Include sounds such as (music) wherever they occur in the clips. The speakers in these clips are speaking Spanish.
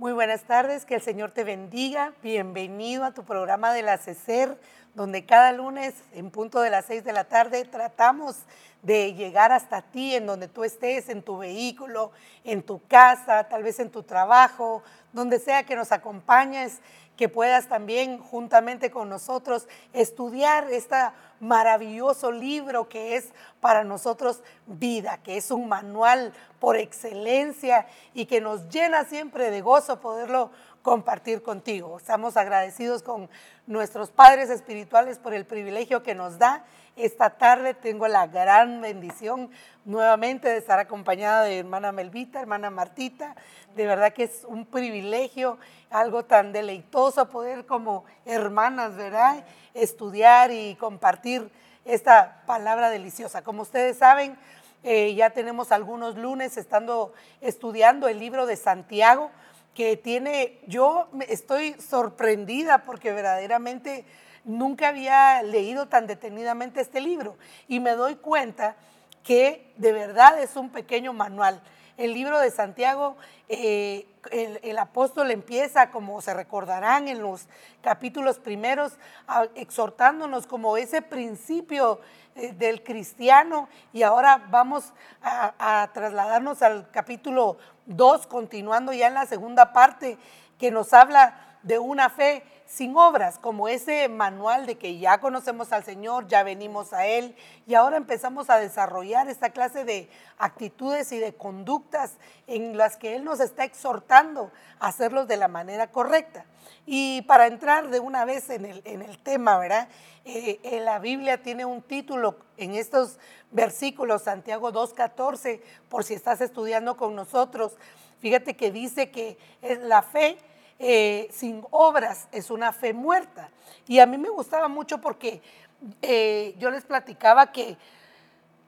Muy buenas tardes, que el Señor te bendiga. Bienvenido a tu programa de la CECER, donde cada lunes en punto de las seis de la tarde tratamos de llegar hasta ti, en donde tú estés, en tu vehículo, en tu casa, tal vez en tu trabajo, donde sea que nos acompañes, que puedas también juntamente con nosotros estudiar este maravilloso libro que es para nosotros vida, que es un manual por excelencia y que nos llena siempre de gozo poderlo compartir contigo. Estamos agradecidos con nuestros padres espirituales por el privilegio que nos da esta tarde tengo la gran bendición nuevamente de estar acompañada de hermana Melvita, hermana Martita. De verdad que es un privilegio, algo tan deleitoso poder como hermanas, ¿verdad? Estudiar y compartir esta palabra deliciosa. Como ustedes saben, eh, ya tenemos algunos lunes estando estudiando el libro de Santiago, que tiene, yo estoy sorprendida porque verdaderamente nunca había leído tan detenidamente este libro y me doy cuenta que de verdad es un pequeño manual. El libro de Santiago, eh, el, apóstol empieza, como se recordarán en los capítulos primeros, exhortándonos como ese principio eh, del cristiano y ahora vamos a, a trasladarnos al capítulo 2, continuando ya en la segunda parte, que nos habla de una fe sin obras, como ese manual de que ya conocemos al Señor, ya venimos a Él y ahora empezamos a desarrollar esta clase de actitudes y de conductas en las que Él nos está exhortando a hacerlos de la manera correcta. Y para entrar de una vez en el, en el tema, ¿verdad? Eh, eh, la Biblia tiene un título en estos versículos, Santiago 2.14, por si estás estudiando con nosotros. Fíjate que dice que la fe eh, sin obras es una fe muerta. Y a mí me gustaba mucho porque eh, yo les platicaba que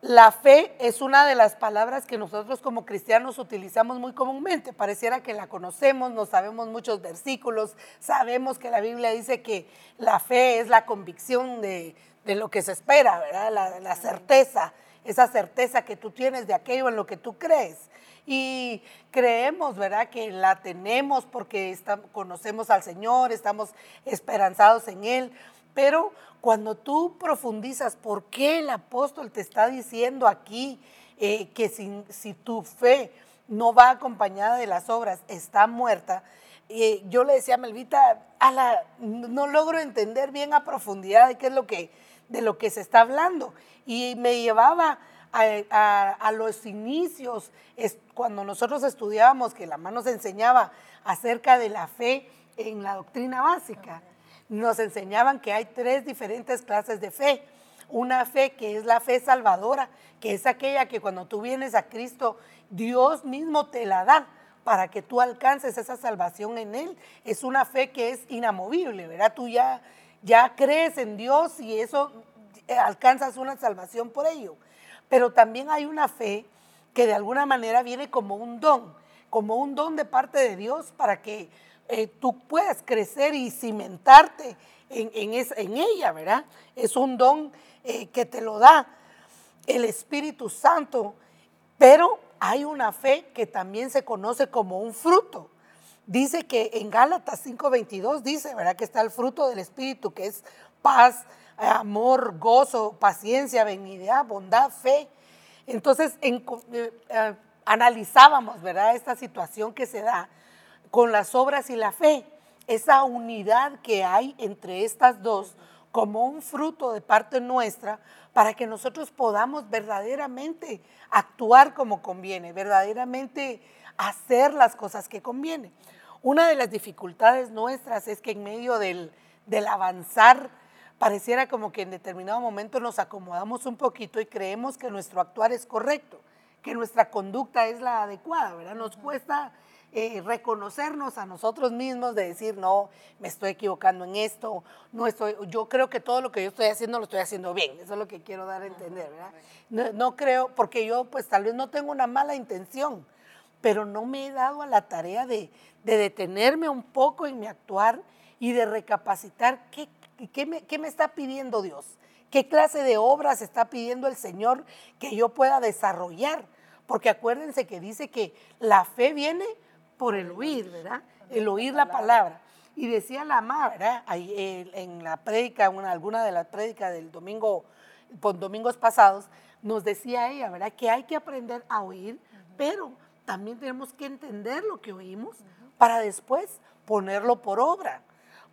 la fe es una de las palabras que nosotros como cristianos utilizamos muy comúnmente. Pareciera que la conocemos, no sabemos muchos versículos, sabemos que la Biblia dice que la fe es la convicción de, lo que se espera, ¿verdad? La certeza, esa certeza que tú tienes de aquello en lo que tú crees y creemos, ¿verdad? Que la tenemos porque conocemos al Señor, estamos esperanzados en Él, pero cuando tú profundizas por qué el apóstol te está diciendo aquí eh, que si, si, tu fe no va acompañada de las obras, está muerta, eh, yo le decía a Melvita, a la, no logro entender bien a profundidad de qué es lo que, de lo que se está hablando. Y me llevaba a, los inicios, cuando nosotros estudiábamos, que la mano nos enseñaba acerca de la fe en la doctrina básica, nos enseñaban que hay tres diferentes clases de fe. Una fe que es la fe salvadora, que es aquella que cuando tú vienes a Cristo, Dios mismo te la da para que tú alcances esa salvación en Él. Es una fe que es inamovible, ¿verdad? Tú ya, ya crees en Dios y eso eh, alcanzas una salvación por ello pero también hay una fe que de alguna manera viene como un don, como un don de parte de Dios para que eh, tú puedas crecer y cimentarte en, en, ella, ¿verdad? Es un don eh, que te lo da el Espíritu Santo, pero hay una fe que también se conoce como un fruto. Dice que en Gálatas 5:22 dice, ¿verdad? Que está el fruto del Espíritu, que es paz, amor, gozo, paciencia, benignidad, bondad, fe. Entonces eh, eh, analizábamos, ¿verdad? Esta situación que se da con las obras y la fe, esa unidad que hay entre estas dos como un fruto de parte nuestra para que nosotros podamos verdaderamente actuar como conviene, verdaderamente hacer las cosas que conviene. Una de las dificultades nuestras es que en medio del, del avanzar pareciera como que en determinado momento nos acomodamos un poquito y creemos que nuestro actuar es correcto, que nuestra conducta es la adecuada, ¿verdad? Nos cuesta eh, reconocernos a nosotros mismos de decir, no, me estoy equivocando en esto, no estoy, yo creo que todo lo que yo estoy haciendo lo estoy haciendo bien, eso es lo que quiero dar a entender, ¿verdad? No, creo, porque yo pues tal vez no tengo una mala intención, pero no me he dado a la tarea de, de detenerme un poco en mi actuar y de recapacitar qué qué me, qué me está pidiendo Dios? ¿Qué clase de obras está pidiendo el Señor que yo pueda desarrollar? Porque acuérdense que dice que la fe viene por el oír, ¿verdad? El oír la palabra. Y decía la mamá, ¿verdad? Eh, en la prédica, una, alguna de las prédicas del domingo, por domingos pasados, nos decía ella, ¿verdad? Que hay que aprender a oír, pero también tenemos que entender lo que oímos para después ponerlo por obra.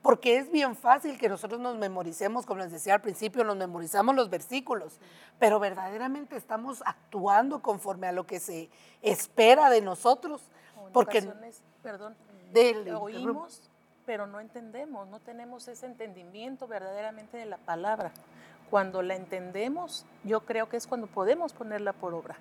Porque es bien fácil que nosotros nos memoricemos, como les decía al principio, nos memorizamos los versículos, pero verdaderamente estamos actuando conforme a lo que se espera de nosotros. porque, perdón, oímos, pero no entendemos, no tenemos ese entendimiento verdaderamente de la palabra. Cuando la entendemos, yo creo que es cuando podemos ponerla por obra.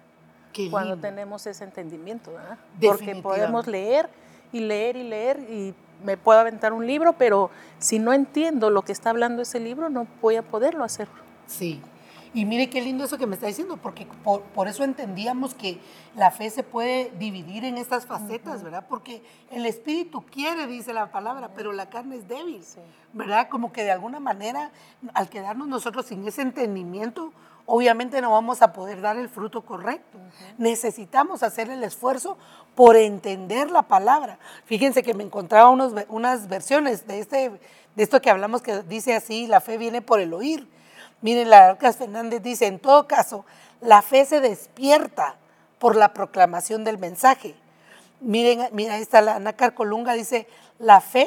cuando tenemos ese entendimiento, ¿verdad? Porque podemos leer y leer y leer y me puedo aventar un libro, pero si no entiendo lo que está hablando ese libro, no voy a poderlo hacer. Sí. Y mire qué lindo eso que me está diciendo, porque por, eso entendíamos que la fe se puede dividir en estas facetas, ¿verdad? Porque el espíritu quiere, dice la palabra, pero la carne es débil, ¿verdad? Como que de alguna manera, al quedarnos nosotros sin ese entendimiento, obviamente no vamos a poder dar el fruto correcto. Necesitamos hacer el esfuerzo por entender la palabra. Fíjense que me encontraba unos, unas versiones de, este, de esto que hablamos que dice así, la fe viene por el oír. Miren, la Arcas Fernández dice, en todo caso, la fe se despierta por la proclamación del mensaje. Miren, mira, ahí está la Ana Carcolunga, dice, la fe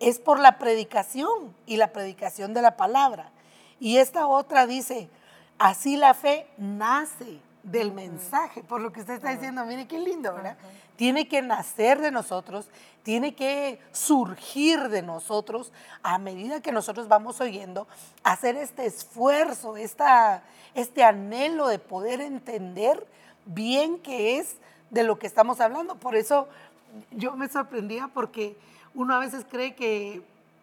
es por la predicación y la predicación de la palabra. Y esta otra dice, Así la fe nace del mensaje, por lo que usted está diciendo, mire qué lindo, ¿verdad? Tiene que nacer de nosotros, tiene que surgir de nosotros a medida que nosotros vamos oyendo, hacer este esfuerzo, esta, este anhelo de poder entender bien qué es de lo que estamos hablando. Por eso yo me sorprendía porque uno a veces cree que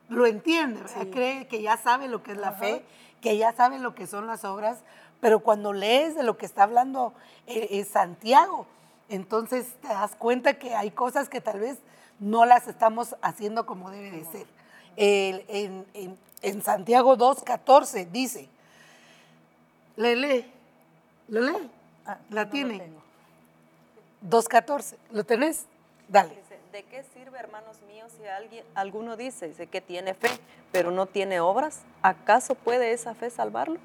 lo entiende, cree que ya sabe lo que es la fe que ya saben lo que son las obras, pero cuando lees de lo que está hablando eh, Santiago, entonces te das cuenta que hay cosas que tal vez no las estamos haciendo como debe de ser. en, Santiago 2.14 dice, le lee, lo lee, ah, la tiene. 2.14, ¿lo tenés? Dale. ¿De qué sirve, hermanos míos, si alguien, alguno dice, dice que tiene fe, pero no tiene obras? ¿Acaso puede esa fe salvarlo?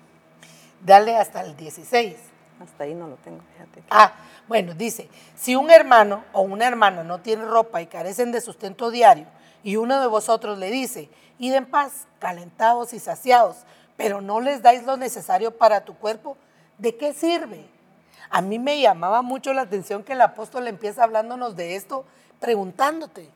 Dale hasta el 16. Hasta ahí no lo tengo, fíjate. Ah, bueno, dice, si un hermano o una hermana no tiene ropa y carecen de sustento diario, y uno de vosotros le dice, id en paz, calentados y saciados, pero no les dais lo necesario para tu cuerpo, ¿de qué sirve? A mí me llamaba mucho la atención que el apóstol empieza hablándonos de esto preguntándote,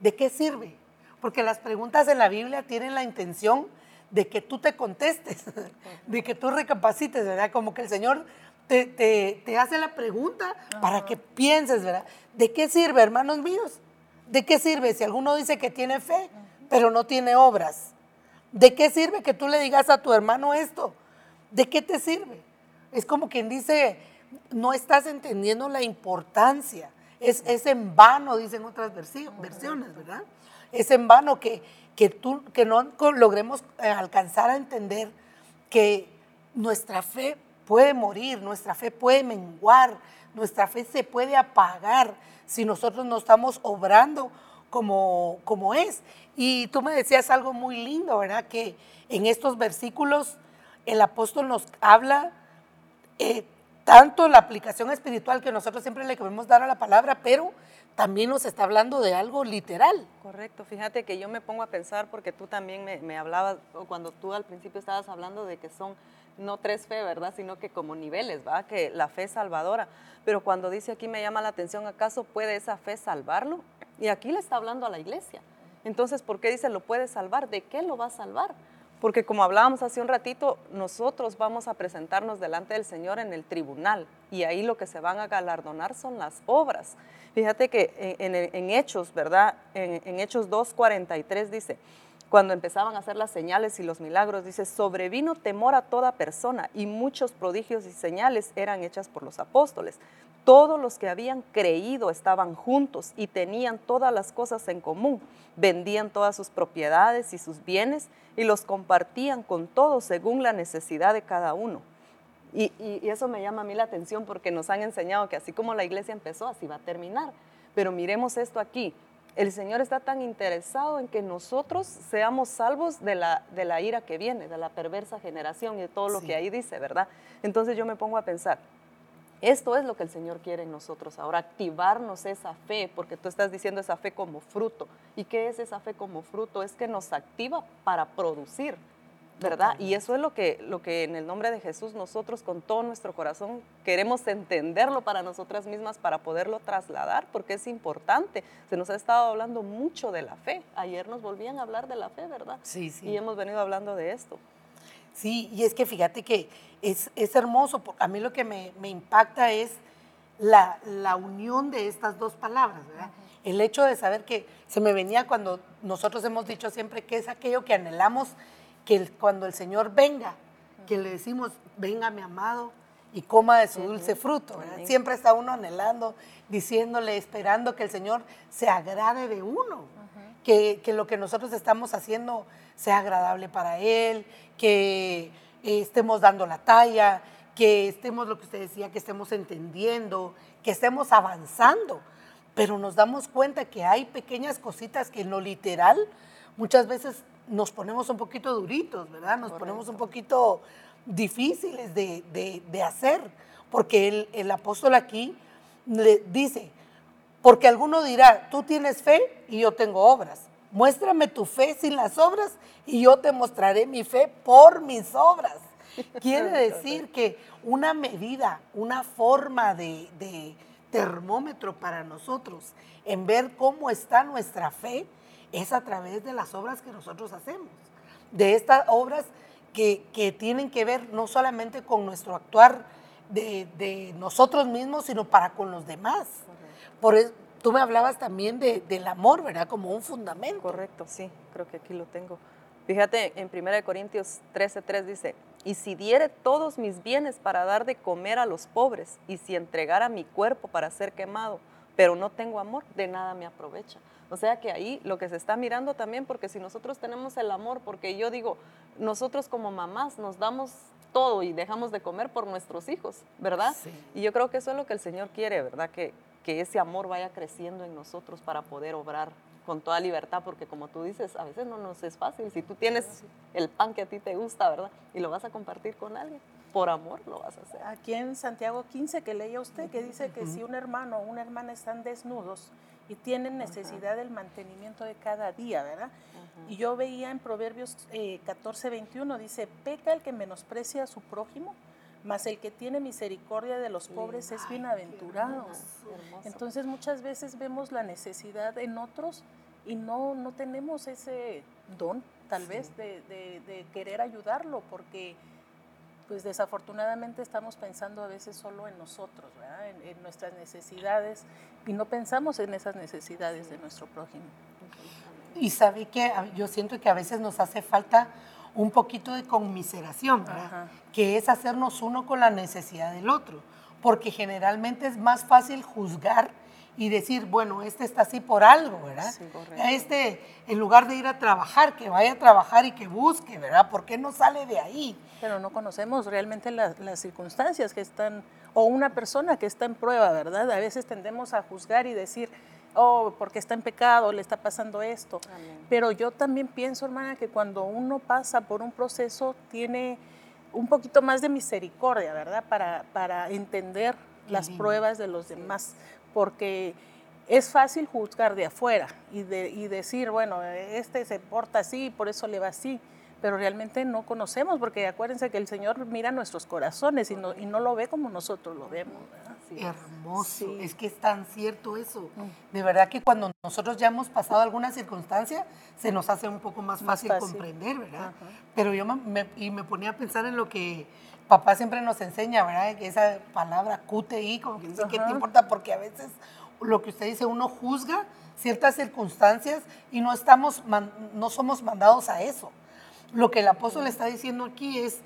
¿de qué sirve? Porque las preguntas en la Biblia tienen la intención de que tú te contestes, (laughs) de que tú recapacites, ¿verdad? Como que el Señor te, hace la pregunta para que pienses, ¿verdad? ¿De qué sirve, hermanos míos? ¿De qué sirve si alguno dice que tiene fe, pero no tiene obras? ¿De qué sirve que tú le digas a tu hermano esto? ¿De qué te sirve? Es como quien dice, no estás entendiendo la importancia es, en vano, dicen otras versiones, ¿verdad? Es en vano que, que, tú, que no logremos eh, alcanzar a entender que nuestra fe puede morir, nuestra fe puede menguar, nuestra fe se puede apagar si nosotros no estamos obrando como, como es. Y tú me decías algo muy lindo, ¿verdad? Que en estos versículos el apóstol nos habla eh, tanto la aplicación espiritual que nosotros siempre le queremos dar a la palabra, pero también nos está hablando de algo literal. Correcto, fíjate que yo me pongo a pensar porque tú también me, hablabas, o cuando tú al principio estabas hablando de que son no tres fe, ¿verdad? Sino que como niveles, ¿va? Que la fe salvadora. Pero cuando dice aquí me llama la atención, ¿acaso puede esa fe salvarlo? Y aquí le está hablando a la iglesia. Entonces, ¿por qué dice lo puede salvar? ¿De qué lo va a salvar? Porque como hablábamos hace un ratito, nosotros vamos a presentarnos delante del Señor en el tribunal y ahí lo que se van a galardonar son las obras. Fíjate que en, Hechos, ¿verdad? En, en Hechos 2.43 dice, cuando empezaban a hacer las señales y los milagros, dice, sobrevino temor a toda persona y muchos prodigios y señales eran hechas por los apóstoles. Todos los que habían creído estaban juntos y tenían todas las cosas en común. Vendían todas sus propiedades y sus bienes y los compartían con todos según la necesidad de cada uno. Y, eso me llama a mí la atención porque nos han enseñado que así como la iglesia empezó, así va a terminar. Pero miremos esto aquí. El Señor está tan interesado en que nosotros seamos salvos de la, de la ira que viene, de la perversa generación y de todo lo que ahí dice, ¿verdad? Entonces yo me pongo a pensar, esto es lo que el Señor quiere en nosotros ahora, activarnos esa fe, porque tú estás diciendo esa fe como fruto. ¿Y qué es esa fe como fruto? Es que nos activa para producir, ¿verdad? Y eso es lo que, lo que en el nombre de Jesús nosotros con todo nuestro corazón queremos entenderlo para nosotras mismas, para poderlo trasladar, porque es importante. Se nos ha estado hablando mucho de la fe. Ayer nos volvían a hablar de la fe, ¿verdad? Sí, sí. Y hemos venido hablando de esto. Sí, y es que fíjate que es, es hermoso. A mí lo que me, me impacta es la, la, unión de estas dos palabras, ¿verdad? El hecho de saber que se me venía cuando nosotros hemos dicho siempre que es aquello que anhelamos que cuando el Señor venga, que le decimos, venga mi amado y coma de su dulce fruto. Siempre está uno anhelando, diciéndole, esperando que el Señor se agrade de uno, que, que, lo que nosotros estamos haciendo sea agradable para Él, que eh, estemos dando la talla, que estemos, lo que usted decía, que estemos entendiendo, que estemos avanzando. Pero nos damos cuenta que hay pequeñas cositas que en lo literal muchas veces nos ponemos un poquito duritos, ¿verdad? Nos ponemos un poquito difíciles de, de, hacer, porque el, el, apóstol aquí le dice, porque alguno dirá, tú tienes fe y yo tengo obras. Muéstrame tu fe sin las obras y yo te mostraré mi fe por mis obras. Quiere (laughs) decir que una medida, una forma de, de termómetro para nosotros en ver cómo está nuestra fe, es a través de las obras que nosotros hacemos, de estas obras que, que tienen que ver no solamente con nuestro actuar de, de, nosotros mismos, sino para con los demás. Por eso, tú me hablabas también de, del amor, ¿verdad? Como un fundamento. Correcto, sí, creo que aquí lo tengo. Fíjate, en 1 Corintios 13:3 dice, y si diere todos mis bienes para dar de comer a los pobres, y si entregara mi cuerpo para ser quemado, pero no tengo amor, de nada me aprovecha. O sea que ahí lo que se está mirando también, porque si nosotros tenemos el amor, porque yo digo, nosotros como mamás nos damos todo y dejamos de comer por nuestros hijos, ¿verdad? Y yo creo que eso es lo que el Señor quiere, ¿verdad? Que, que ese amor vaya creciendo en nosotros para poder obrar con toda libertad, porque como tú dices, a veces no nos es fácil. Si tú tienes el pan que a ti te gusta, ¿verdad? Y lo vas a compartir con alguien, por amor lo vas a hacer. Aquí en Santiago 15 que leía usted, que dice que si un hermano o una hermana están desnudos y tienen necesidad del mantenimiento de cada día, ¿verdad? Y yo veía en Proverbios eh, 14, 21, dice, peca el que menosprecia a su prójimo, mas el que tiene misericordia de los pobres es bienaventurado. Entonces muchas veces vemos la necesidad en otros y no, no tenemos ese don, tal vez, de, de, querer ayudarlo, porque pues desafortunadamente estamos pensando a veces solo en nosotros, en, en, nuestras necesidades y no pensamos en esas necesidades de nuestro prójimo. Y sabe que yo siento que a veces nos hace falta un poquito de conmiseración, que es hacernos uno con la necesidad del otro, porque generalmente es más fácil juzgar y decir, bueno, este está así por algo, ¿verdad? Sí, este, en lugar de ir a trabajar, que vaya a trabajar y que busque, ¿verdad? ¿Por qué no sale de ahí? Pero no conocemos realmente las, circunstancias que están, o una persona que está en prueba, ¿verdad? A veces tendemos a juzgar y decir, oh, porque está en pecado, le está pasando esto. Pero yo también pienso, hermana, que cuando uno pasa por un proceso, tiene un poquito más de misericordia, ¿verdad? Para, para entender las pruebas de los demás porque es fácil juzgar de afuera y, de, y decir, bueno, este se porta así, por eso le va así, pero realmente no conocemos, porque acuérdense que el Señor mira nuestros corazones y no, y no lo ve como nosotros lo vemos. Hermoso, es que es tan cierto eso. Mm. De verdad que cuando nosotros ya hemos pasado alguna circunstancia, se nos hace un poco más fácil, comprender, ¿verdad? Pero yo me, y me ponía a pensar en lo que papá siempre nos enseña, ¿verdad? Que esa palabra QTI, como que dice, ¿qué te importa? Porque a veces lo que usted dice, uno juzga ciertas circunstancias y no, estamos, no somos mandados a eso. Lo que el apóstol está diciendo aquí es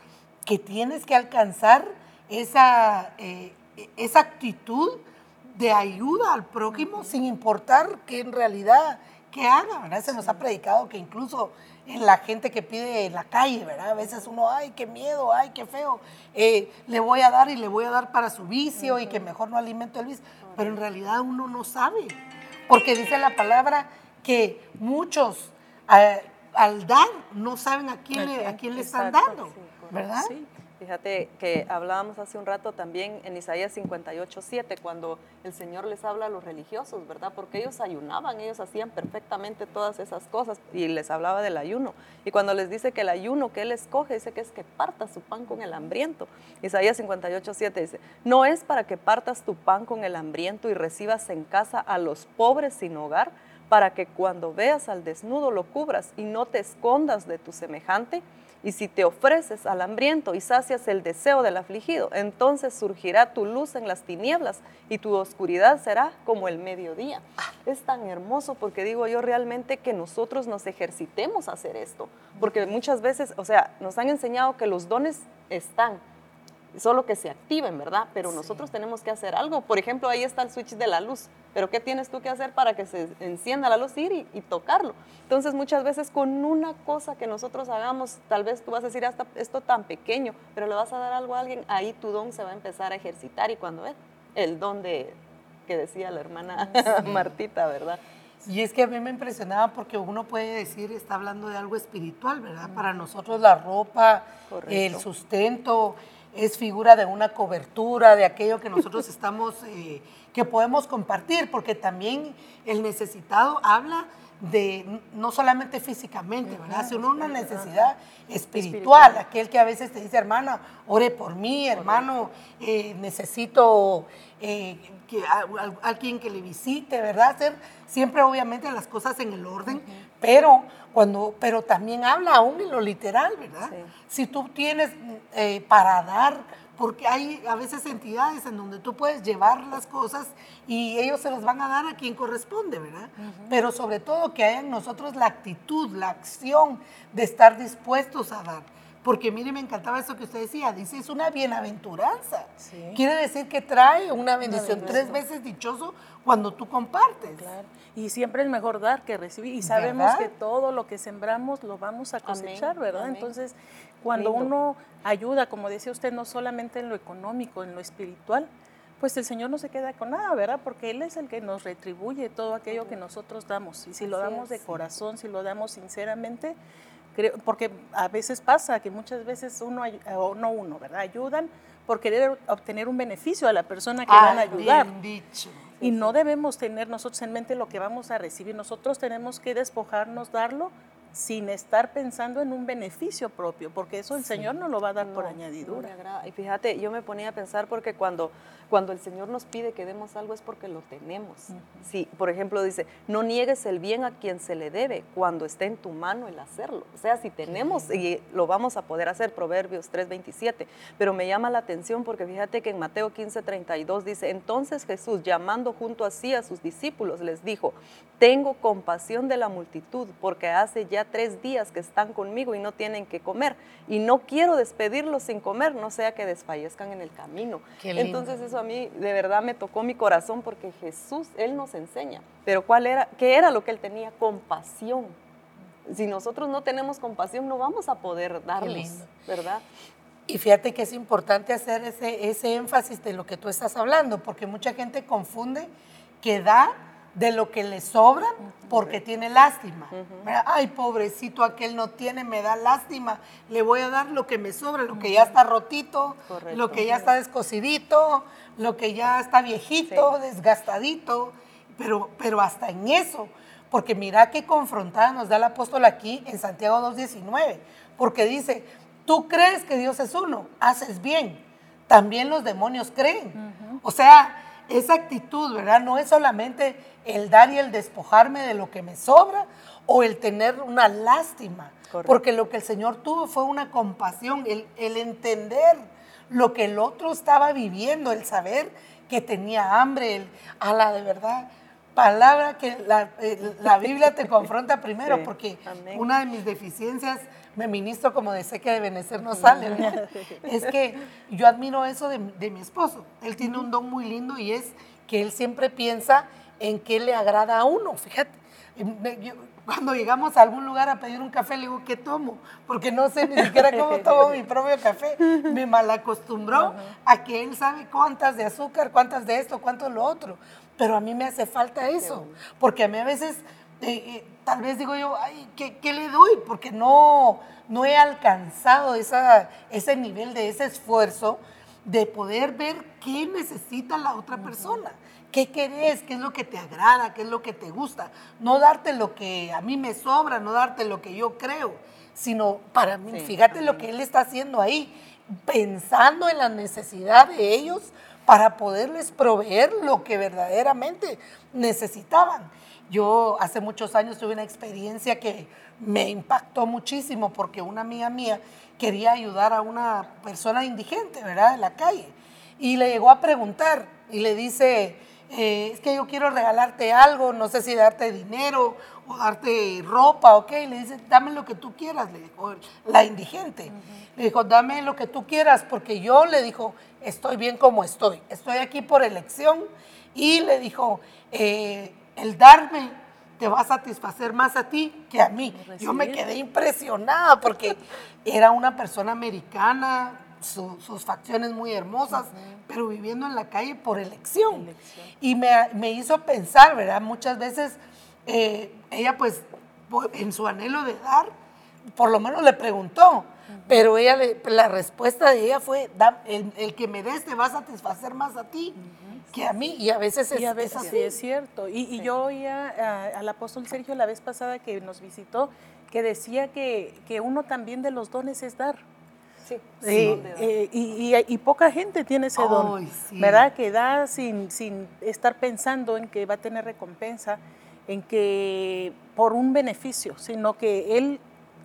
que tienes que alcanzar esa, eh, esa actitud de ayuda al prójimo sin importar que en realidad que haga, ¿verdad? Se nos ha predicado que incluso en la gente que pide en la calle, ¿verdad? A veces uno, ay, qué miedo, ay, qué feo, eh, le voy a dar y le voy a dar para su vicio y que mejor no alimento el vicio, pero en realidad uno no sabe. porque dice la palabra que muchos eh, al dar no saben a quién, le, a quién le están dando, ¿verdad? Sí. Fíjate que hablábamos hace un rato también en Isaías 58, 7, cuando el Señor les habla a los religiosos, ¿verdad? Porque ellos ayunaban, ellos hacían perfectamente todas esas cosas y les hablaba del ayuno. Y cuando les dice que el ayuno que Él escoge, dice que es que parta su pan con el hambriento. Isaías 58, 7 dice, no es para que partas tu pan con el hambriento y recibas en casa a los pobres sin hogar, para que cuando veas al desnudo lo cubras y no te escondas de tu semejante y si te ofreces al hambriento y sacias el deseo del afligido, entonces surgirá tu luz en las tinieblas y tu oscuridad será como el mediodía. Es tan hermoso porque digo yo realmente que nosotros nos ejercitemos a hacer esto, porque muchas veces, o sea, nos han enseñado que los dones están, solo que se activen, ¿verdad? Pero nosotros tenemos que hacer algo. Por ejemplo, ahí está el switch de la luz. Pero ¿qué tienes tú que hacer para que se encienda la luz? Ir y, tocarlo. Entonces, muchas veces con una cosa que nosotros hagamos, tal vez tú vas a decir, hasta esto tan pequeño, pero le vas a dar algo a alguien, ahí tu don se va a empezar a ejercitar. Y cuando es el don de, que decía la hermana (laughs) Martita, ¿verdad? Y es que a mí me impresionaba porque uno puede decir, está hablando de algo espiritual, ¿verdad? Para nosotros la ropa, el sustento, es figura de una cobertura, de aquello que nosotros (laughs) estamos, eh, que podemos compartir, porque también el necesitado habla de no solamente físicamente, ¿verdad? Sino una necesidad espiritual, aquel que a veces te dice, hermana, ore por mí, hermano, eh, necesito eh, que, alguien que le visite, ¿verdad? Hacer siempre obviamente las cosas en el orden, pero cuando, pero también habla aún en lo literal, ¿verdad? Si tú tienes eh, para dar, porque hay a veces entidades en donde tú puedes llevar las cosas y ellos se las van a dar a quien corresponde, ¿verdad? Pero sobre todo que haya en nosotros la actitud, la acción de estar dispuestos a dar. Porque mire, me encantaba eso que usted decía, dice, es una bienaventuranza. Quiere decir que trae una bendición, tres veces dichoso cuando tú compartes. Claro. Y siempre es mejor dar que recibir. Y sabemos que todo lo que sembramos lo vamos a cosechar, ¿verdad? Entonces, cuando uno ayuda, como decía usted, no solamente en lo económico, en lo espiritual, pues el Señor no se queda con nada, ¿verdad? Porque Él es el que nos retribuye todo aquello que nosotros damos. Y si lo damos de corazón, si lo damos sinceramente, porque a veces pasa que muchas veces uno, o no uno, ¿verdad? Ayudan por querer obtener un beneficio a la persona que van a ayudar. Bien dicho. Y no debemos tener nosotros en mente lo que vamos a recibir. Nosotros tenemos que despojarnos, darlo sin estar pensando en un beneficio propio, porque eso el Señor no lo va a dar por añadidura. y fíjate, yo me ponía a pensar porque cuando, cuando el Señor nos pide que demos algo es porque lo tenemos. Si, por ejemplo, dice, no niegues el bien a quien se le debe cuando esté en tu mano el hacerlo. O sea, si tenemos y lo vamos a poder hacer, Proverbios 3:27. Pero me llama la atención porque fíjate que en Mateo 15:32 dice, entonces Jesús, llamando junto a sí a sus discípulos, les dijo, tengo compasión de la multitud porque hace ya tres días que están conmigo y no tienen que comer. Y no quiero despedirlos sin comer, no sea que desfallezcan en el camino. Entonces eso a mí de verdad me tocó mi corazón porque Jesús, Él nos enseña. Pero ¿cuál era? ¿Qué era lo que Él tenía? Compasión. Si nosotros no tenemos compasión, no vamos a poder darles, ¿verdad? Y fíjate que es importante hacer ese, ese énfasis de lo que tú estás hablando, porque mucha gente confunde que da de lo que le sobra porque tiene lástima. Ay, pobrecito, aquel no tiene, me da lástima. Le voy a dar lo que me sobra, lo que ya está rotito, lo que ya está descosidito, lo que ya está viejito, desgastadito. Pero, pero hasta en eso, porque mira qué confrontada nos da el apóstol aquí en Santiago 2.19, porque dice, tú crees que Dios es uno, haces bien, también los demonios creen. O sea, esa actitud, ¿verdad? No es solamente el dar y el despojarme de lo que me sobra o el tener una lástima, porque lo que el Señor tuvo fue una compasión, el, entender lo que el otro estaba viviendo, el saber que tenía hambre, el, a la de verdad, palabra que la, eh, Biblia te confronta primero, porque una de mis deficiencias, me ministro como de sé que de Benecer no sale, (laughs) es que yo admiro eso de, de mi esposo. Él tiene un don muy lindo y es que él siempre piensa en qué le agrada a uno, fíjate. cuando llegamos a algún lugar a pedir un café, le digo, ¿qué tomo? Porque no sé ni siquiera cómo tomo mi propio café. Me malacostumbró a que él sabe cuántas de azúcar, cuántas de esto, cuánto lo otro. pero a mí me hace falta eso, porque a mí a veces, eh, eh, tal vez digo yo, ay, ¿qué, ¿qué, le doy? Porque no, no he alcanzado esa, ese nivel de ese esfuerzo de poder ver qué necesita la otra persona. ¿Qué querés? ¿Qué es lo que te agrada? ¿Qué es lo que te gusta? No darte lo que a mí me sobra, no darte lo que yo creo, sino para mí, fíjate lo que él está haciendo ahí, pensando en la necesidad de ellos para poderles proveer lo que verdaderamente necesitaban. Yo hace muchos años tuve una experiencia que me impactó muchísimo porque una amiga mía quería ayudar a una persona indigente, ¿verdad? En la calle. Y le llegó a preguntar y le dice, eh, es que yo quiero regalarte algo, no sé si darte dinero o darte ropa, ok. Le dice, dame lo que tú quieras, le dijo la indigente. Le dijo, dame lo que tú quieras, porque yo le dijo, estoy bien como estoy, estoy aquí por elección. Y le dijo, eh, el darme te va a satisfacer más a ti que a mí. Yo me quedé impresionada porque era una persona americana, sus facciones muy hermosas, pero viviendo en la calle por elección. Y me, hizo pensar, ¿verdad? Muchas veces eh, ella pues en su anhelo de dar, por lo menos le preguntó, pero ella la respuesta de ella fue, el, que me des te va a satisfacer más a ti que a mí, y a veces es, y a veces así. es cierto. Y, yo oía al apóstol Sergio la vez pasada que nos visitó, que decía que, que uno también de los dones es dar. Eh, y, poca gente tiene ese don, ¿verdad? Que da sin, sin estar pensando en que va a tener recompensa, en que por un beneficio, sino que él,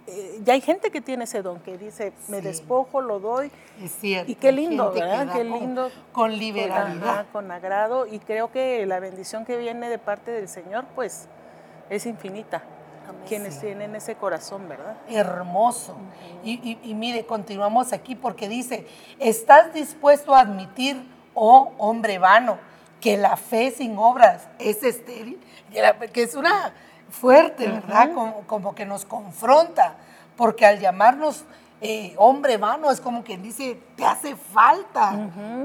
eh, ya hay gente que tiene ese don, que dice, me despojo, lo doy. Es cierto. Y qué lindo, ¿verdad? Qué lindo. Con, liberalidad. con agrado. Y creo que la bendición que viene de parte del Señor, pues, es infinita quienes tienen ese corazón, ¿verdad? Hermoso. y, mire, continuamos aquí porque dice, ¿estás dispuesto a admitir, oh hombre vano, que la fe sin obras es estéril? Que es una fuerte, ¿verdad? como, que nos confronta, porque al llamarnos eh, hombre vano es como quien dice, te hace falta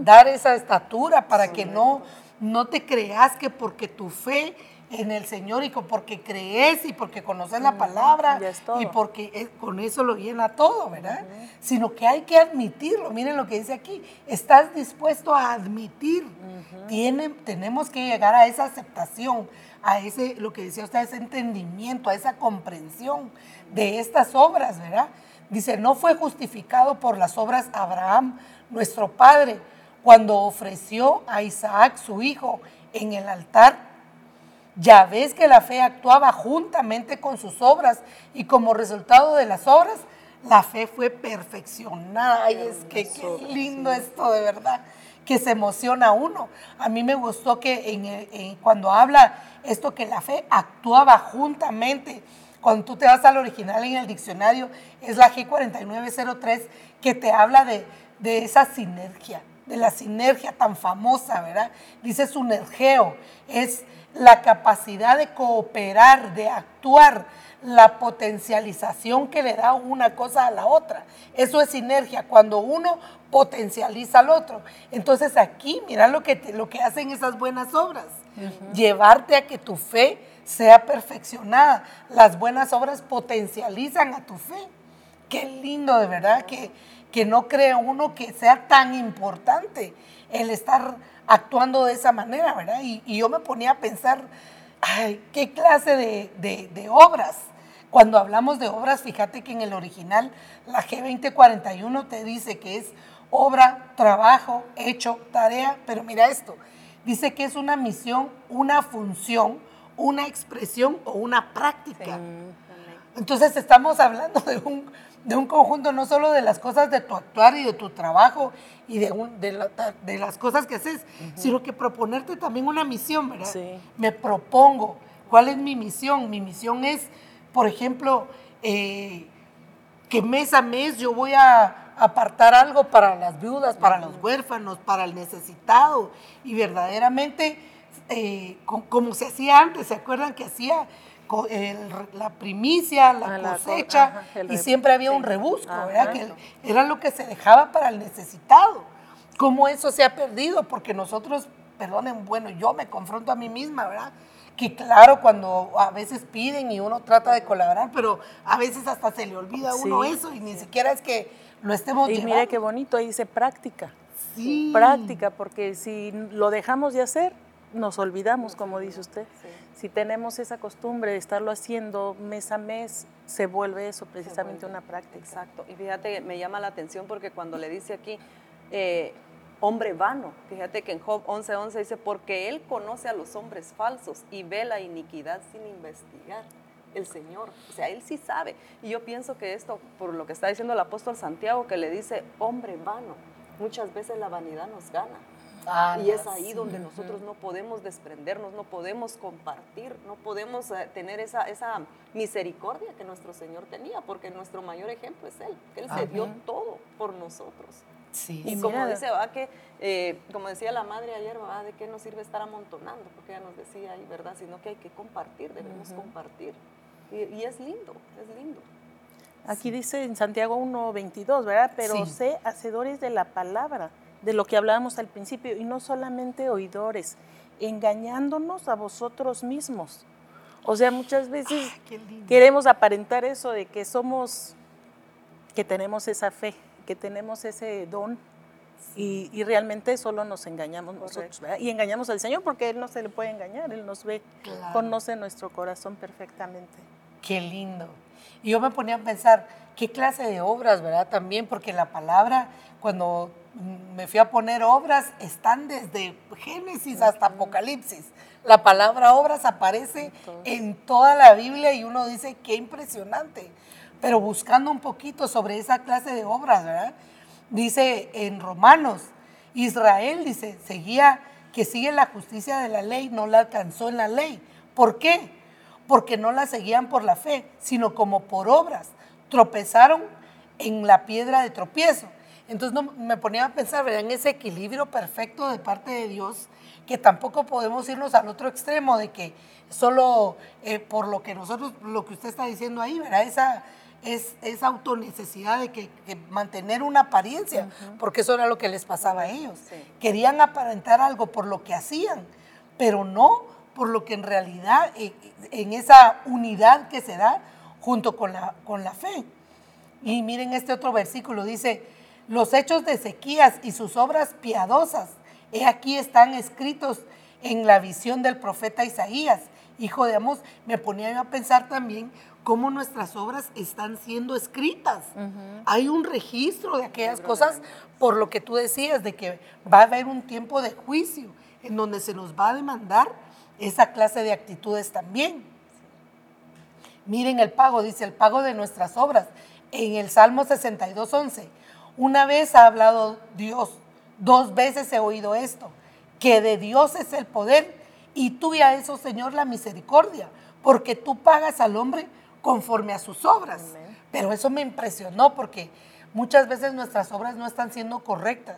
dar esa estatura para que no, no te creas que porque tu fe en el Señor y porque crees y porque conoces la palabra y porque con eso lo llena todo, ¿verdad? Sino que hay que admitirlo. Miren lo que dice aquí. Estás dispuesto a admitir. tenemos que llegar a esa aceptación, a ese, lo que decía usted, ese entendimiento, a esa comprensión de estas obras, ¿verdad? Dice, no fue justificado por las obras Abraham, nuestro padre, cuando ofreció a Isaac, su hijo, en el altar ya ves que la fe actuaba juntamente con sus obras y como resultado de las obras, la fe fue perfeccionada. Ay, es que qué lindo esto de verdad, que se emociona uno. A mí me gustó que cuando habla esto que la fe actuaba juntamente, cuando tú te vas al original en el diccionario, es la G4903 que te habla de, de esa sinergia, de la sinergia tan famosa, ¿verdad? Dice sunergeo, es la capacidad de cooperar, de actuar, la potencialización que le da una cosa a la otra. Eso es sinergia, cuando uno potencializa al otro. Entonces aquí, mira lo que, lo que hacen esas buenas obras, llevarte a que tu fe sea perfeccionada. Las buenas obras potencializan a tu fe. Qué lindo de verdad que, que no cree uno que sea tan importante el estar actuando de esa manera, ¿verdad? Y, yo me ponía a pensar, ay, ¿qué clase de, obras? Cuando hablamos de obras, fíjate que en el original la G2041 te dice que es obra, trabajo, hecho, tarea, pero mira esto, dice que es una misión, una función, una expresión o una práctica. Entonces estamos hablando de un, de un conjunto no solo de las cosas de tu actuar y de tu trabajo y de, de, las cosas que haces, sino que proponerte también una misión, ¿verdad? Me propongo, ¿cuál es mi misión? Mi misión es, por ejemplo, eh, que mes a mes yo voy a apartar algo para las viudas, para los huérfanos, para el necesitado y verdaderamente, eh, como se hacía antes, ¿se acuerdan que hacía? La primicia, la ah, cosecha, y siempre había un rebusco, ¿verdad? Que era lo que se dejaba para el necesitado. ¿Cómo eso se ha perdido? Porque nosotros perdonen, bueno, yo me confronto a mí misma, ¿verdad? Que claro, cuando a veces piden y uno trata de colaborar, pero a veces hasta se le olvida a uno eso y ni siquiera es que lo estemos Y mire qué bonito, ahí dice práctica. Sí. Práctica, porque si lo dejamos de hacer, nos olvidamos, como dice usted. Si tenemos esa costumbre de estarlo haciendo mes a mes, se vuelve eso precisamente una práctica. Exacto. Y fíjate, me llama la atención porque cuando le dice aquí, eh, hombre vano, fíjate que en Job 11:11 dice, porque él conoce a los hombres falsos y ve la iniquidad sin investigar. El Señor, o sea, Él sí sabe. Y yo pienso que esto, por lo que está diciendo el apóstol Santiago, que le dice, hombre vano, muchas veces la vanidad nos gana y es ahí donde nosotros no podemos desprendernos, no podemos compartir, no podemos eh, tener esa, esa misericordia que nuestro Señor tenía, porque nuestro mayor ejemplo es Él, que Él se dio todo por nosotros. Sí. Y, como dice, va que, eh, como decía la madre ayer, va, ¿de qué nos sirve estar amontonando? Porque ella nos decía ahí, ¿verdad? Sino que hay que compartir, debemos compartir. Y, es lindo, es lindo. Aquí dice en Santiago 1.22, ¿verdad? Pero sé hacedores de la palabra de lo que hablábamos al principio, y no solamente oidores, engañándonos a vosotros mismos. O sea, muchas veces queremos aparentar eso de que somos, que tenemos esa fe, que tenemos ese don, y, realmente solo nos engañamos nosotros, Y engañamos al Señor porque Él no se le puede engañar, Él nos ve, conoce nuestro corazón perfectamente. Qué lindo. Y yo me ponía a pensar, ¿qué clase de obras, verdad? También porque la palabra, cuando me fui a poner obras, están desde Génesis hasta Apocalipsis. La palabra obras aparece en toda la Biblia y uno dice, qué impresionante. Pero buscando un poquito sobre esa clase de obras, ¿verdad? Dice en Romanos, Israel, dice, seguía, que sigue la justicia de la ley, no la alcanzó en la ley. ¿Por qué? Porque no la seguían por la fe, sino como por obras. Tropezaron en la piedra de tropiezo entonces no, me ponía a pensar, ¿verdad? En ese equilibrio perfecto de parte de Dios, que tampoco podemos irnos al otro extremo de que solo eh, por lo que nosotros, lo que usted está diciendo ahí, ¿verdad? Esa, es, esa autonecesidad de que, mantener una apariencia, porque eso era lo que les pasaba a ellos. Querían aparentar algo por lo que hacían, pero no por lo que en realidad, eh, en esa unidad que se da junto con la, con la fe. Y miren este otro versículo, dice, los hechos de Ezequías y sus obras piadosas, he aquí están escritos en la visión del profeta Isaías, hijo de Amos. Me ponía a pensar también cómo nuestras obras están siendo escritas. Hay un registro de aquellas cosas por lo que tú decías, de que va a haber un tiempo de juicio en donde se nos va a demandar esa clase de actitudes también. Miren el pago, dice el pago de nuestras obras. En el Salmo 62, 11, una vez ha hablado Dios, dos veces he oído esto, que de Dios es el poder y tú y a eso, Señor, la misericordia, porque tú pagas al hombre conforme a sus obras. Pero eso me impresionó porque muchas veces nuestras obras no están siendo correctas,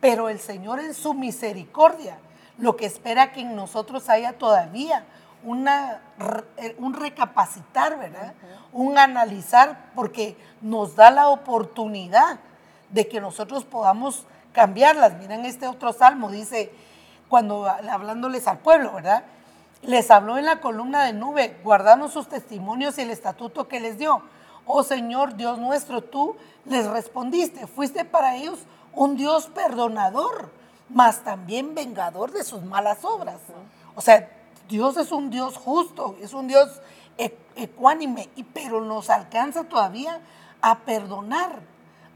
pero el Señor en su misericordia lo que espera que en nosotros haya todavía una, eh, un recapacitar, ¿verdad? Un analizar, porque nos da la oportunidad de que nosotros podamos cambiarlas. Miren este otro salmo, dice, cuando hablándoles al pueblo, ¿verdad? Les habló en la columna de nube, guardando sus testimonios y el estatuto que les dio. Oh Señor Dios nuestro, tú les respondiste, fuiste para ellos un Dios perdonador, mas también vengador de sus malas obras. O sea, Dios es un Dios justo, es un Dios ecuánime, pero nos alcanza todavía a perdonar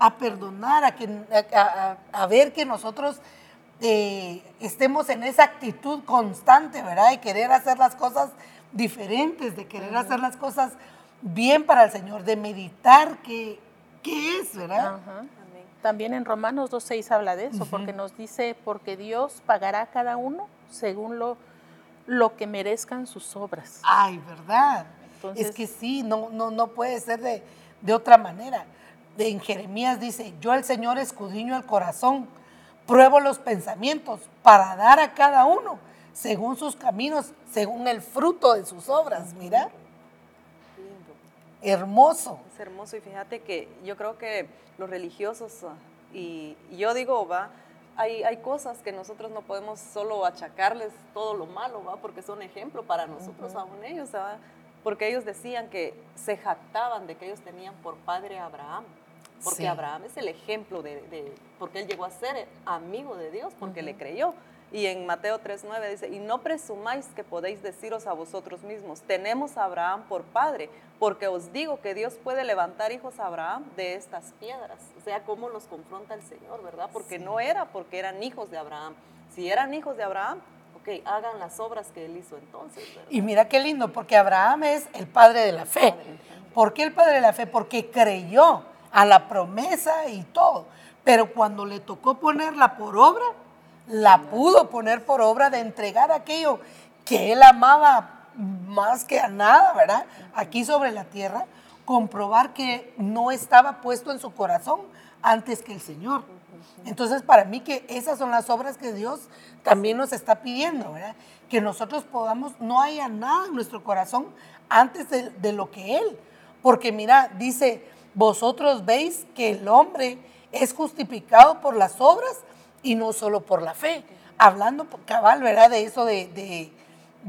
a perdonar, a, que, a, ver que nosotros eh, estemos en esa actitud constante, ¿verdad? De querer hacer las cosas diferentes, de querer hacer las cosas bien para el Señor, de meditar qué, qué es, ¿verdad? También en Romanos 2.6 habla de eso, porque nos dice, porque Dios pagará a cada uno según lo, lo que merezcan sus obras. Ay, ¿verdad? es que sí, no, no, no puede ser de, de otra manera en Jeremías dice, yo el Señor escudriño el corazón, pruebo los pensamientos para dar a cada uno según sus caminos, según el fruto de sus obras. Mira. Hermoso. Es hermoso y fíjate que yo creo que los religiosos, y, yo digo, va, hay, hay cosas que nosotros no podemos solo achacarles todo lo malo, ¿va? Porque son ejemplo para nosotros, aún ellos, ¿va? Porque ellos decían que se jactaban de que ellos tenían por padre a Abraham. Porque Abraham es el ejemplo de, porque él llegó a ser amigo de Dios, porque le creyó. Y en Mateo 3.9 dice, y no presumáis que podéis deciros a vosotros mismos, tenemos a Abraham por padre, porque os digo que Dios puede levantar hijos a Abraham de estas piedras. O sea, cómo los confronta el Señor, ¿verdad? Porque no era porque eran hijos de Abraham. Si eran hijos de Abraham, ok, hagan las obras que él hizo entonces. Y mira qué lindo, porque Abraham es el padre de la fe. ¿Por qué el padre de la fe? Porque creyó a la promesa y todo. Pero cuando le tocó ponerla por obra, la pudo poner por obra de entregar aquello que él amaba más que a nada, ¿verdad? Aquí sobre la tierra, comprobar que no estaba puesto en su corazón antes que el Señor. Entonces, para mí que esas son las obras que Dios también nos está pidiendo, ¿verdad? Que nosotros podamos, no haya nada en nuestro corazón antes de, de lo que Él. Porque mira, dice, vosotros veis que el hombre es justificado por las obras y no solo por la fe. Hablando cabal, ¿verdad? De eso de,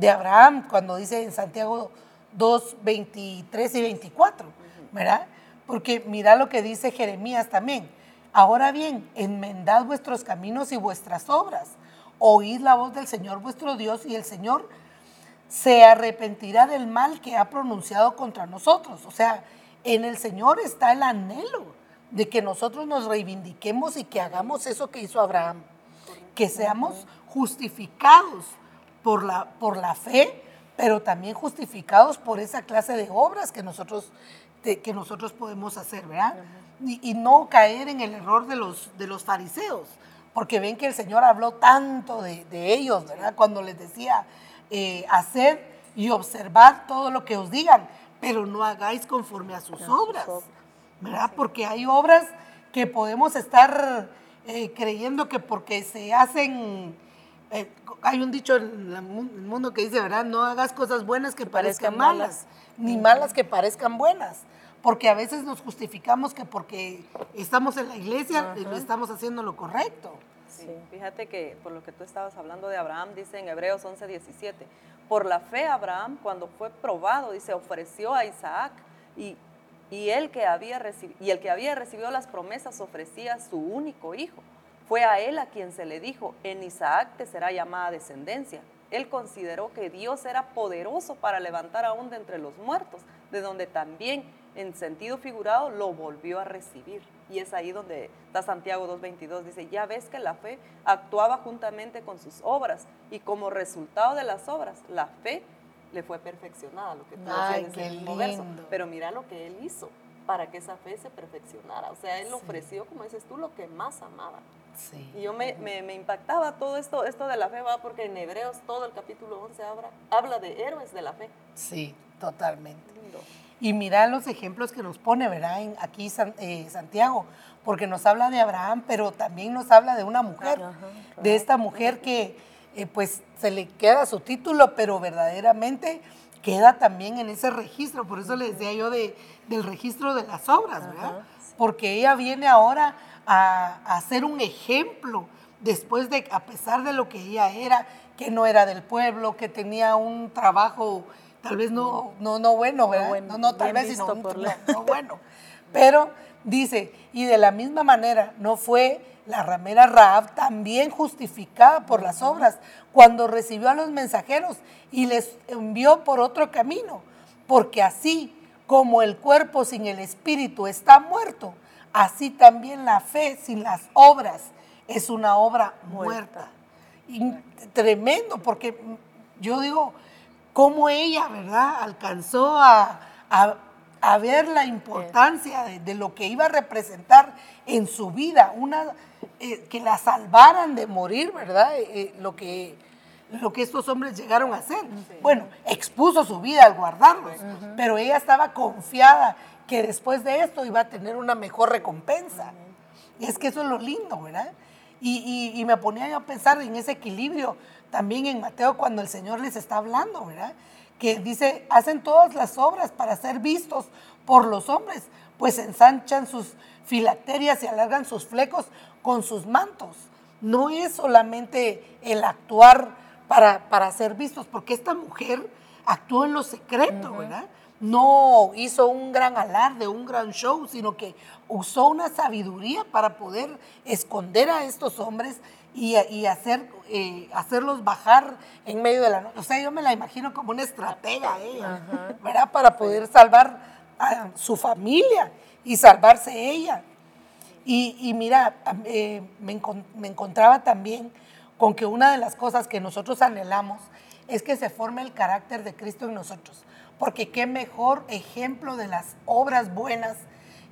Abraham, cuando dice en Santiago 2, 23 y 24, ¿verdad? Porque mira lo que dice Jeremías también. Ahora bien, enmendad vuestros caminos y vuestras obras. Oíd la voz del Señor vuestro Dios y el Señor se arrepentirá del mal que ha pronunciado contra nosotros. O sea, en el Señor está el anhelo de que nosotros nos reivindiquemos y que hagamos eso que hizo Abraham, que seamos justificados por la, por la fe, pero también justificados por esa clase de obras que nosotros, que nosotros podemos hacer, ¿verdad? Y, no caer en el error de los, de los fariseos, porque ven que el Señor habló tanto de, ellos, ¿verdad? Cuando les decía, eh, hacer y observar todo lo que os digan, pero no hagáis conforme a sus obras. ¿verdad? Porque hay obras que podemos estar eh, creyendo que porque se hacen, eh, hay un dicho en el mundo que dice, ¿verdad? No hagas cosas buenas que, parezcan, malas, ni malas que parezcan buenas. Porque a veces nos justificamos que porque estamos en la iglesia lo estamos haciendo lo correcto. Sí, fíjate que por lo que tú estabas hablando de Abraham, dice en Hebreos 11, 17, por la fe Abraham, cuando fue probado, dice, ofreció a Isaac y y, el que había y el que había recibido las promesas ofrecía su único hijo. Fue a él a quien se le dijo, en Isaac te será llamada descendencia. Él consideró que Dios era poderoso para levantar aún de entre los muertos, de donde también en sentido figurado lo volvió a recibir. Y es ahí donde está Santiago 2.22, dice, ya ves que la fe actuaba juntamente con sus obras y como resultado de las obras, la fe le fue perfeccionada, lo que tú decías en el verso. Pero mira lo que él hizo para que esa fe se perfeccionara. O sea, él ofreció, como dices tú, lo que más amaba. Sí. Y yo me, me, impactaba todo esto, esto de la fe, va, porque en Hebreos todo el capítulo 11 habla, habla de héroes de la fe. Sí, totalmente. Y mira los ejemplos que nos pone, ¿verdad? En, aquí eh, Santiago, porque nos habla de Abraham, pero también nos habla de una mujer, de esta mujer que eh, pues se le queda su título, pero verdaderamente queda también en ese registro. Por eso le decía yo de, del registro de las obras, ¿verdad? Porque ella viene ahora a, a, ser un ejemplo después de, a pesar de lo que ella era, que no era del pueblo, que tenía un trabajo tal vez no, no, no bueno, ¿verdad? No, no, tal vez, sino por no bueno. Pero dice, y de la misma manera no fue la ramera Raab, también justificada por las obras, cuando recibió a los mensajeros y les envió por otro camino, porque así como el cuerpo sin el espíritu está muerto, así también la fe sin las obras es una obra muerta. tremendo, porque yo digo, cómo ella, ¿verdad?, alcanzó a, ver la importancia de, lo que iba a representar en su vida, una eh, que la salvaran de morir, ¿verdad? Eh, eh, lo, que, lo que estos hombres llegaron a hacer. Bueno, expuso su vida al guardarlos, pero ella estaba confiada que después de esto iba a tener una mejor recompensa. Y es que eso es lo lindo, ¿verdad? Y, y, me ponía yo a pensar en ese equilibrio también en Mateo cuando el Señor les está hablando, ¿verdad? Que dice, hacen todas las obras para ser vistos por los hombres, pues ensanchan sus filacterias y alargan sus flecos con sus mantos. no es solamente el actuar para, para ser vistos, porque esta mujer actuó en lo secreto, ¿verdad? No hizo un gran alarde, un gran show, sino que usó una sabiduría para poder esconder a estos hombres y, hacer, eh, hacerlos bajar en medio de la noche. O sea, yo me la imagino como una estratega ella, ¿verdad? Para poder salvar a su familia y salvarse ella. Y, mira, eh, me, me encontraba también con que una de las cosas que nosotros anhelamos es que se forme el carácter de Cristo en nosotros. Porque qué mejor ejemplo de las obras buenas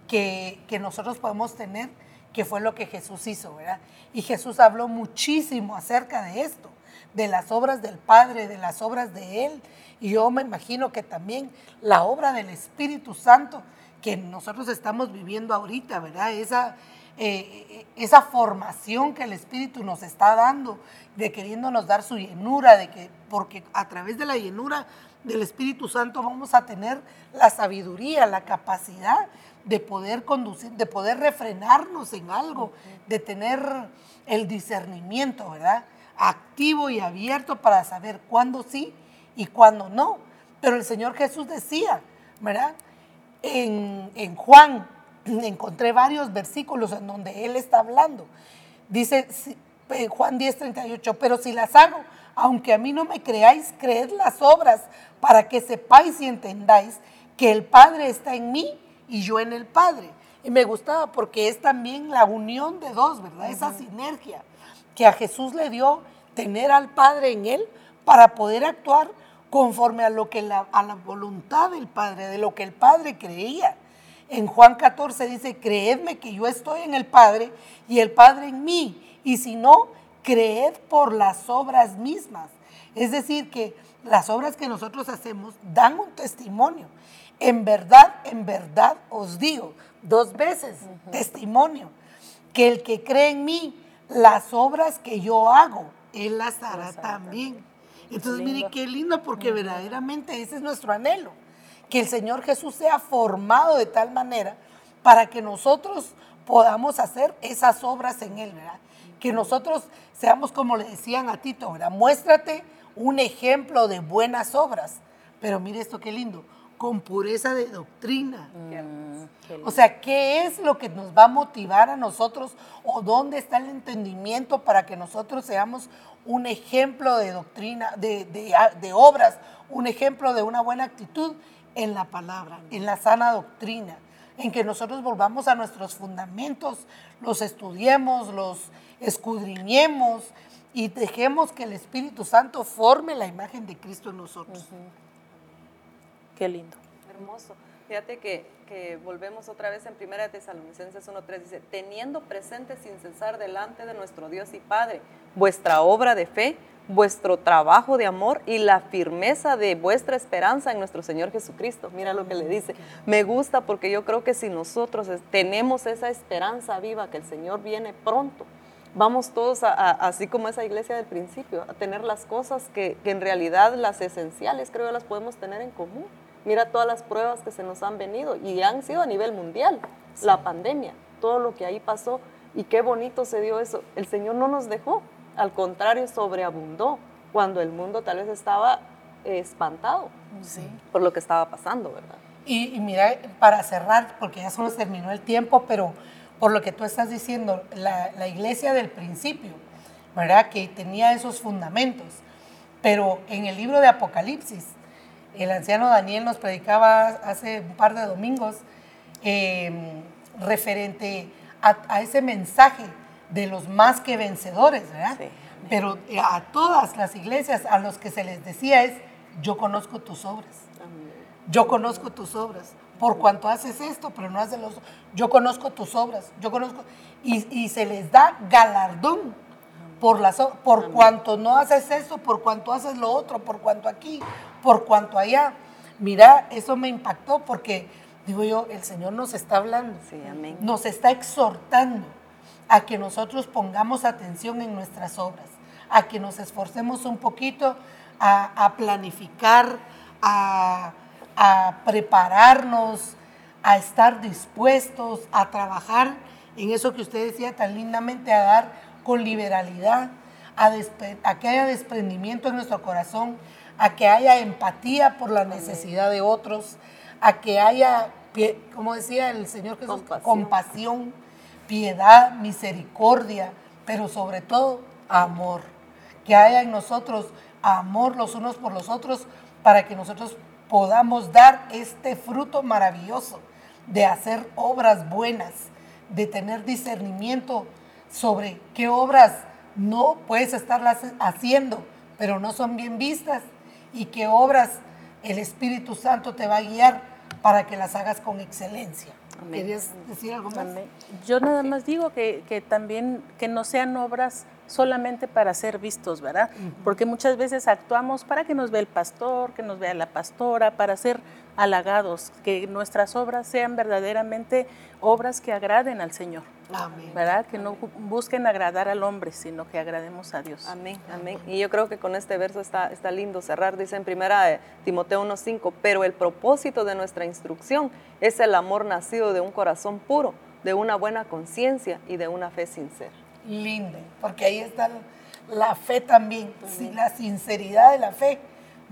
que, que nosotros podemos tener, que fue lo que Jesús hizo, ¿verdad? Y Jesús habló muchísimo acerca de esto, de las obras del Padre, de las obras de Él. Y yo me imagino que también la obra del Espíritu Santo que nosotros estamos viviendo ahorita, ¿verdad? Esa, eh, esa formación que el Espíritu nos está dando, de queriéndonos dar su llenura, de que, porque a través de la llenura del Espíritu Santo vamos a tener la sabiduría, la capacidad de poder conducir, de poder refrenarnos en algo, de tener el discernimiento, ¿verdad? Activo y abierto para saber cuándo sí y cuándo no. Pero el Señor Jesús decía, ¿verdad? En, en Juan, (clears throat) encontré varios versículos en donde Él está hablando. Dice Juan 10, 38, pero si las hago, aunque a mí no me creáis, creed las obras para que sepáis y entendáis que el Padre está en mí y yo en el Padre. Y me gustaba porque es también la unión de dos, ¿verdad? Esa sinergia que a Jesús le dio tener al Padre en él para poder actuar conforme a lo que la, a la voluntad del Padre, de lo que el Padre creía. En Juan 14 dice, creedme que yo estoy en el Padre y el Padre en mí. Y si no, creed por las obras mismas. Es decir, que las obras que nosotros hacemos dan un testimonio. En verdad, en verdad os digo, dos veces, testimonio, que el que cree en mí, las obras que yo hago, él las hará también. Entonces, mire qué lindo, porque verdaderamente ese es nuestro anhelo que el Señor Jesús sea formado de tal manera para que nosotros podamos hacer esas obras en Él, ¿verdad? Que nosotros seamos como le decían a Tito, ¿verdad? Muéstrate un ejemplo de buenas obras. Pero mire esto qué lindo, con pureza de doctrina. Mm, o sea, ¿qué es lo que nos va a motivar a nosotros o dónde está el entendimiento para que nosotros seamos un ejemplo de doctrina, de, de obras, un ejemplo de una buena actitud? en la palabra, en la sana doctrina, en que nosotros volvamos a nuestros fundamentos, los estudiemos, los escudriñemos y dejemos que el Espíritu Santo forme la imagen de Cristo en nosotros. Qué lindo. Hermoso. Fíjate que, que, volvemos otra vez en 1 Tesalonicenses 1.3, dice, teniendo presente sin cesar delante de nuestro Dios y Padre vuestra obra de fe, vuestro trabajo de amor y la firmeza de vuestra esperanza en nuestro Señor Jesucristo. Mira lo que le dice. Me gusta porque yo creo que si nosotros tenemos esa esperanza viva que el Señor viene pronto, vamos todos, así como esa iglesia del principio, a tener las cosas que, en realidad las esenciales creo las podemos tener en común. Mira todas las pruebas que se nos han venido y han sido a nivel mundial. La pandemia, todo lo que ahí pasó y qué bonito se dio eso. El Señor no nos dejó, al contrario, sobreabundó cuando el mundo tal vez estaba espantado por lo que estaba pasando, ¿verdad? Y, mira, para cerrar, porque ya nos terminó el tiempo, pero por lo que tú estás diciendo, la, iglesia del principio, ¿verdad? Que tenía esos fundamentos, pero en el libro de Apocalipsis, el anciano Daniel nos predicaba hace un par de domingos em, referente a, a, ese mensaje de los más que vencedores, ¿verdad? Pero eh, a todas las iglesias a los que se les decía es, yo conozco tus obras. Yo conozco tus obras. Por cuanto haces esto, pero no haces los... Yo conozco tus obras. Yo conozco... Y, se les da galardón por, las, por cuanto no haces esto, por cuanto haces lo otro, por cuanto aquí, por cuanto allá. Mira, eso me impactó porque, digo yo, el Señor nos está hablando. Sí, amén. Nos está exhortando a que nosotros pongamos atención en nuestras obras, a que nos esforcemos un poquito a, planificar, a, prepararnos, a estar dispuestos a trabajar en eso que usted decía tan lindamente, a dar con liberalidad, a, que haya desprendimiento en nuestro corazón, a que haya empatía por la necesidad de otros, a que haya, como decía el Señor Jesús, compasión, piedad, misericordia, pero sobre todo amor. Que haya en nosotros amor los unos por los otros para que nosotros podamos dar este fruto maravilloso de hacer obras buenas, de tener discernimiento sobre qué obras no puedes estarlas haciendo, pero no son bien vistas, y qué obras el Espíritu Santo te va a guiar para que las hagas con excelencia. ¿Querías decir algo más? Yo nada más digo que, que, también que no sean obras solamente para ser vistos, ¿verdad? Porque muchas veces actuamos para que nos vea el pastor, que nos vea la pastora, para ser halagados, que nuestras obras sean verdaderamente obras que agraden al Señor. Amén. ¿Verdad? Que no busquen agradar al hombre, sino que agrademos a Dios. Amén, amén. Y yo creo que con este verso está, está lindo cerrar. Dice en primera de Timoteo 1.5, pero el propósito de nuestra instrucción es el amor nacido de un corazón puro, de una buena conciencia y de una fe sincera lindo, porque ahí está la fe también. Si la sinceridad de la fe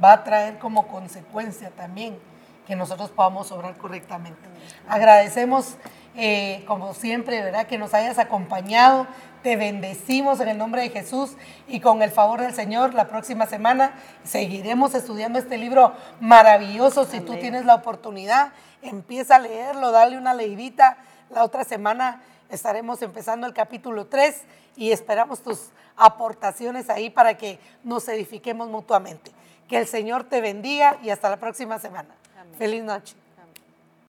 va a traer como consecuencia también que nosotros podamos obrar correctamente. Agradecemos, eh, como siempre, ¿verdad? Que nos hayas acompañado. Te bendecimos en el nombre de Jesús y con el favor del Señor la próxima semana seguiremos estudiando este libro maravilloso. Si tú tienes la oportunidad, empieza a leerlo, dale una leidita. La otra semana estaremos empezando el capítulo 3 y esperamos tus aportaciones ahí para que nos edifiquemos mutuamente. Que el Señor te bendiga y hasta la próxima semana. Feliz noche.